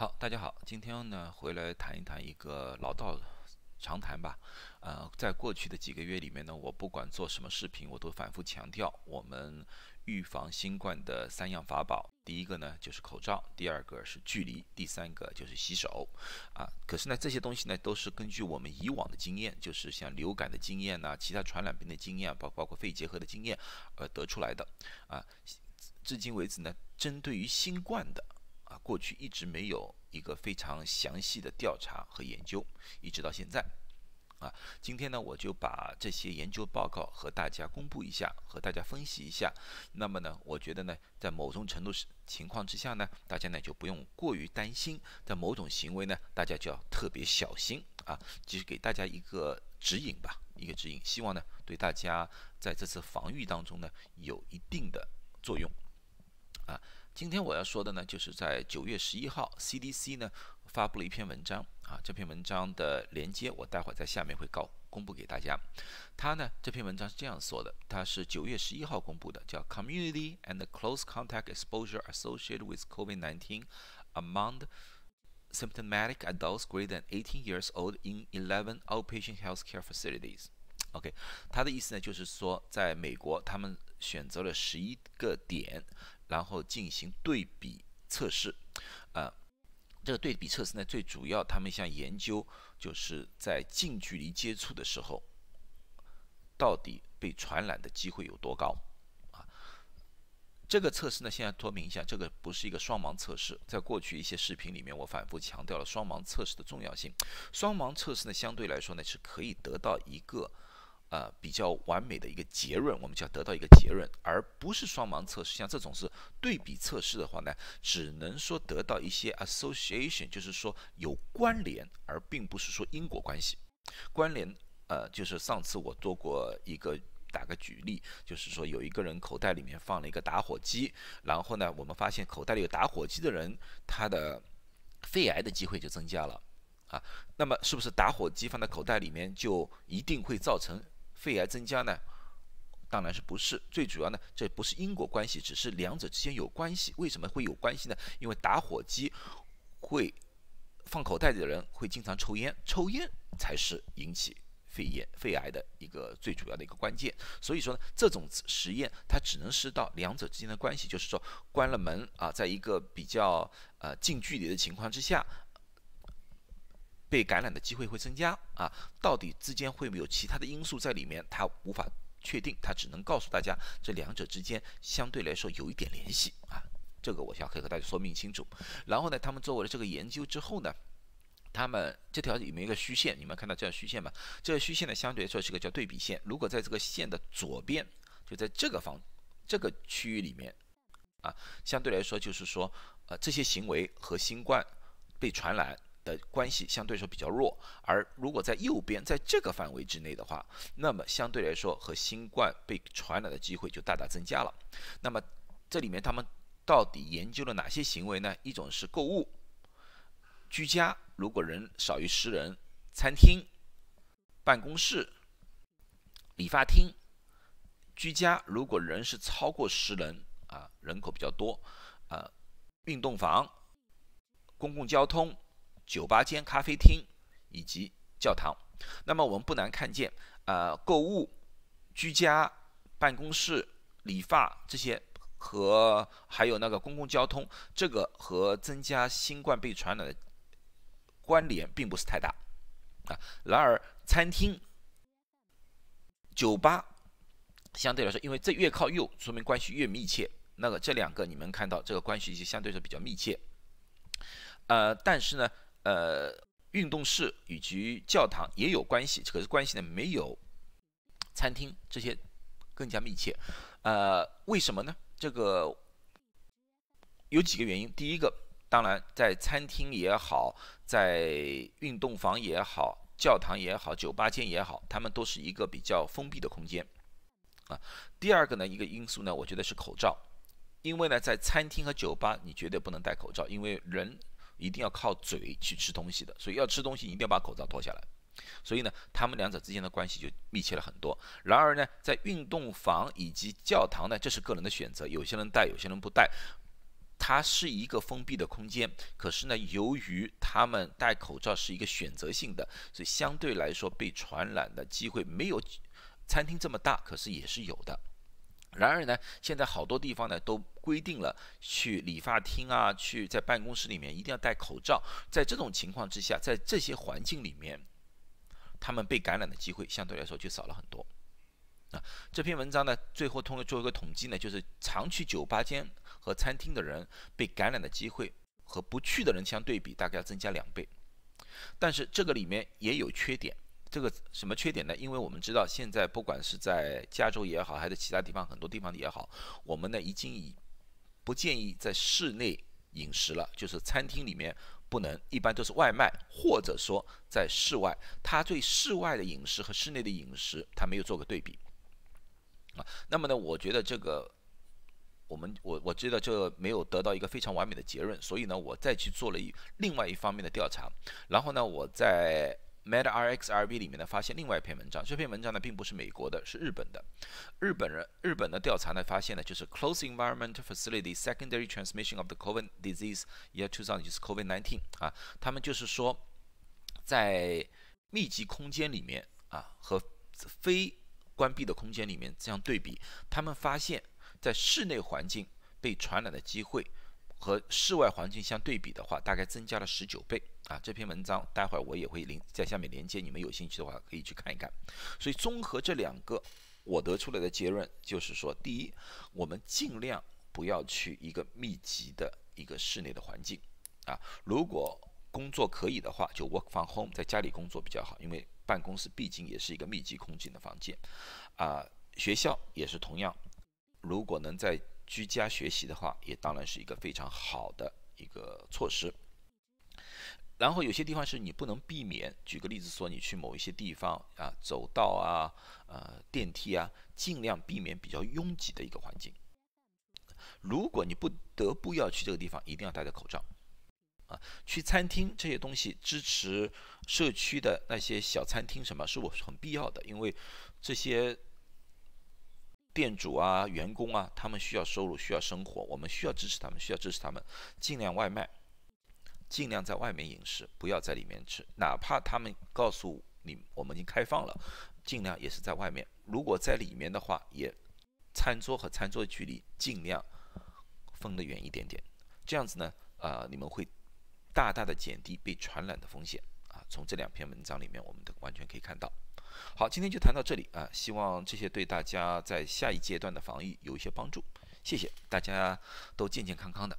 好，大家好，今天呢回来谈一谈一个老道常谈吧。呃，在过去的几个月里面呢，我不管做什么视频，我都反复强调我们预防新冠的三样法宝。第一个呢就是口罩，第二个是距离，第三个就是洗手。啊，可是呢这些东西呢都是根据我们以往的经验，就是像流感的经验呐，其他传染病的经验，包包括肺结核的经验而得出来的。啊，至今为止呢，针对于新冠的。啊，过去一直没有一个非常详细的调查和研究，一直到现在。啊，今天呢，我就把这些研究报告和大家公布一下，和大家分析一下。那么呢，我觉得呢，在某种程度情况之下呢，大家呢就不用过于担心，在某种行为呢，大家就要特别小心啊。就是给大家一个指引吧，一个指引，希望呢对大家在这次防御当中呢有一定的作用。啊。今天我要说的呢，就是在九月十一号，CDC 呢发布了一篇文章啊，这篇文章的连接我待会儿在下面会告公布给大家。它呢这篇文章是这样说的，它是九月十一号公布的，叫 Community and Close Contact Exposure Associated with COVID-19 Among Symptomatic Adults Greater than 18 Years Old in 11 Outpatient Healthcare Facilities。OK，它的意思呢就是说，在美国他们选择了十一个点。然后进行对比测试，啊，这个对比测试呢，最主要他们想研究就是在近距离接触的时候，到底被传染的机会有多高，啊，这个测试呢，现在说明一下，这个不是一个双盲测试，在过去一些视频里面，我反复强调了双盲测试的重要性。双盲测试呢，相对来说呢，是可以得到一个。呃，比较完美的一个结论，我们就要得到一个结论，而不是双盲测试。像这种是对比测试的话呢，只能说得到一些 association，就是说有关联，而并不是说因果关系。关联，呃，就是上次我做过一个打个举例，就是说有一个人口袋里面放了一个打火机，然后呢，我们发现口袋里有打火机的人，他的肺癌的机会就增加了啊。那么是不是打火机放在口袋里面就一定会造成？肺癌增加呢，当然是不是最主要呢？这不是因果关系，只是两者之间有关系。为什么会有关系呢？因为打火机会放口袋里的人会经常抽烟，抽烟才是引起肺炎、肺癌的一个最主要的一个关键。所以说呢，这种实验它只能是到两者之间的关系，就是说关了门啊，在一个比较呃近距离的情况之下。被感染的机会会增加啊，到底之间会不会有其他的因素在里面？他无法确定，他只能告诉大家这两者之间相对来说有一点联系啊，这个我想可以和大家说明清楚。然后呢，他们做完了这个研究之后呢，他们这条里面一个虚线，你们看到这条虚线吗？这个虚线呢，相对来说是个叫对比线。如果在这个线的左边，就在这个方这个区域里面啊，相对来说就是说，呃，这些行为和新冠被传染。的关系相对来说比较弱，而如果在右边，在这个范围之内的话，那么相对来说和新冠被传染的机会就大大增加了。那么这里面他们到底研究了哪些行为呢？一种是购物、居家，如果人少于十人，餐厅、办公室、理发厅、居家，如果人是超过十人啊，人口比较多啊，运动房、公共交通。酒吧间、咖啡厅以及教堂，那么我们不难看见，呃，购物、居家、办公室、理发这些和还有那个公共交通，这个和增加新冠被传染的关联并不是太大啊。然而，餐厅、酒吧相对来说，因为这越靠右，说明关系越密切。那个这两个你们看到，这个关系就相对是比较密切。呃，但是呢。呃，运动室以及教堂也有关系，可是关系呢没有餐厅这些更加密切。呃，为什么呢？这个有几个原因。第一个，当然在餐厅也好，在运动房也好，教堂也好，酒吧间也好，他们都是一个比较封闭的空间啊。第二个呢，一个因素呢，我觉得是口罩，因为呢，在餐厅和酒吧你绝对不能戴口罩，因为人。一定要靠嘴去吃东西的，所以要吃东西一定要把口罩脱下来。所以呢，他们两者之间的关系就密切了很多。然而呢，在运动房以及教堂呢，这是个人的选择，有些人戴，有些人不戴。它是一个封闭的空间，可是呢，由于他们戴口罩是一个选择性的，所以相对来说被传染的机会没有餐厅这么大，可是也是有的。然而呢，现在好多地方呢都规定了，去理发厅啊，去在办公室里面一定要戴口罩。在这种情况之下，在这些环境里面，他们被感染的机会相对来说就少了很多。啊，这篇文章呢，最后通过做一个统计呢，就是常去酒吧间和餐厅的人被感染的机会和不去的人相对比，大概要增加两倍。但是这个里面也有缺点。这个什么缺点呢？因为我们知道，现在不管是在加州也好，还是其他地方很多地方也好，我们呢已经以不建议在室内饮食了，就是餐厅里面不能，一般都是外卖，或者说在室外。他对室外的饮食和室内的饮食，他没有做个对比啊。那么呢，我觉得这个我们我我知道这没有得到一个非常完美的结论，所以呢，我再去做了一另外一方面的调查，然后呢，我在。MedRxiv 里面呢，发现另外一篇文章。这篇文章呢，并不是美国的，是日本的。日本人日本的调查呢，发现呢，就是 Close Environment Facility Secondary Transmission of the COVID Disease Year 2000，就是 COVID-19 啊。他们就是说，在密集空间里面啊，和非关闭的空间里面这样对比，他们发现，在室内环境被传染的机会。和室外环境相对比的话，大概增加了十九倍啊！这篇文章待会儿我也会连在下面连接，你们有兴趣的话可以去看一看。所以综合这两个，我得出来的结论就是说：第一，我们尽量不要去一个密集的一个室内的环境啊。如果工作可以的话，就 work from home，在家里工作比较好，因为办公室毕竟也是一个密集空间的房间啊。学校也是同样，如果能在居家学习的话，也当然是一个非常好的一个措施。然后有些地方是你不能避免，举个例子说，你去某一些地方啊，走道啊，呃，电梯啊，尽量避免比较拥挤的一个环境。如果你不得不要去这个地方，一定要戴着口罩。啊，去餐厅这些东西，支持社区的那些小餐厅什么，是我是很必要的，因为这些。店主啊，员工啊，他们需要收入，需要生活，我们需要支持他们，需要支持他们，尽量外卖，尽量在外面饮食，不要在里面吃。哪怕他们告诉你我们已经开放了，尽量也是在外面。如果在里面的话，也餐桌和餐桌距离尽量分得远一点点。这样子呢，呃，你们会大大的减低被传染的风险啊。从这两篇文章里面，我们都完全可以看到。好，今天就谈到这里啊，希望这些对大家在下一阶段的防疫有一些帮助。谢谢大家，都健健康康的。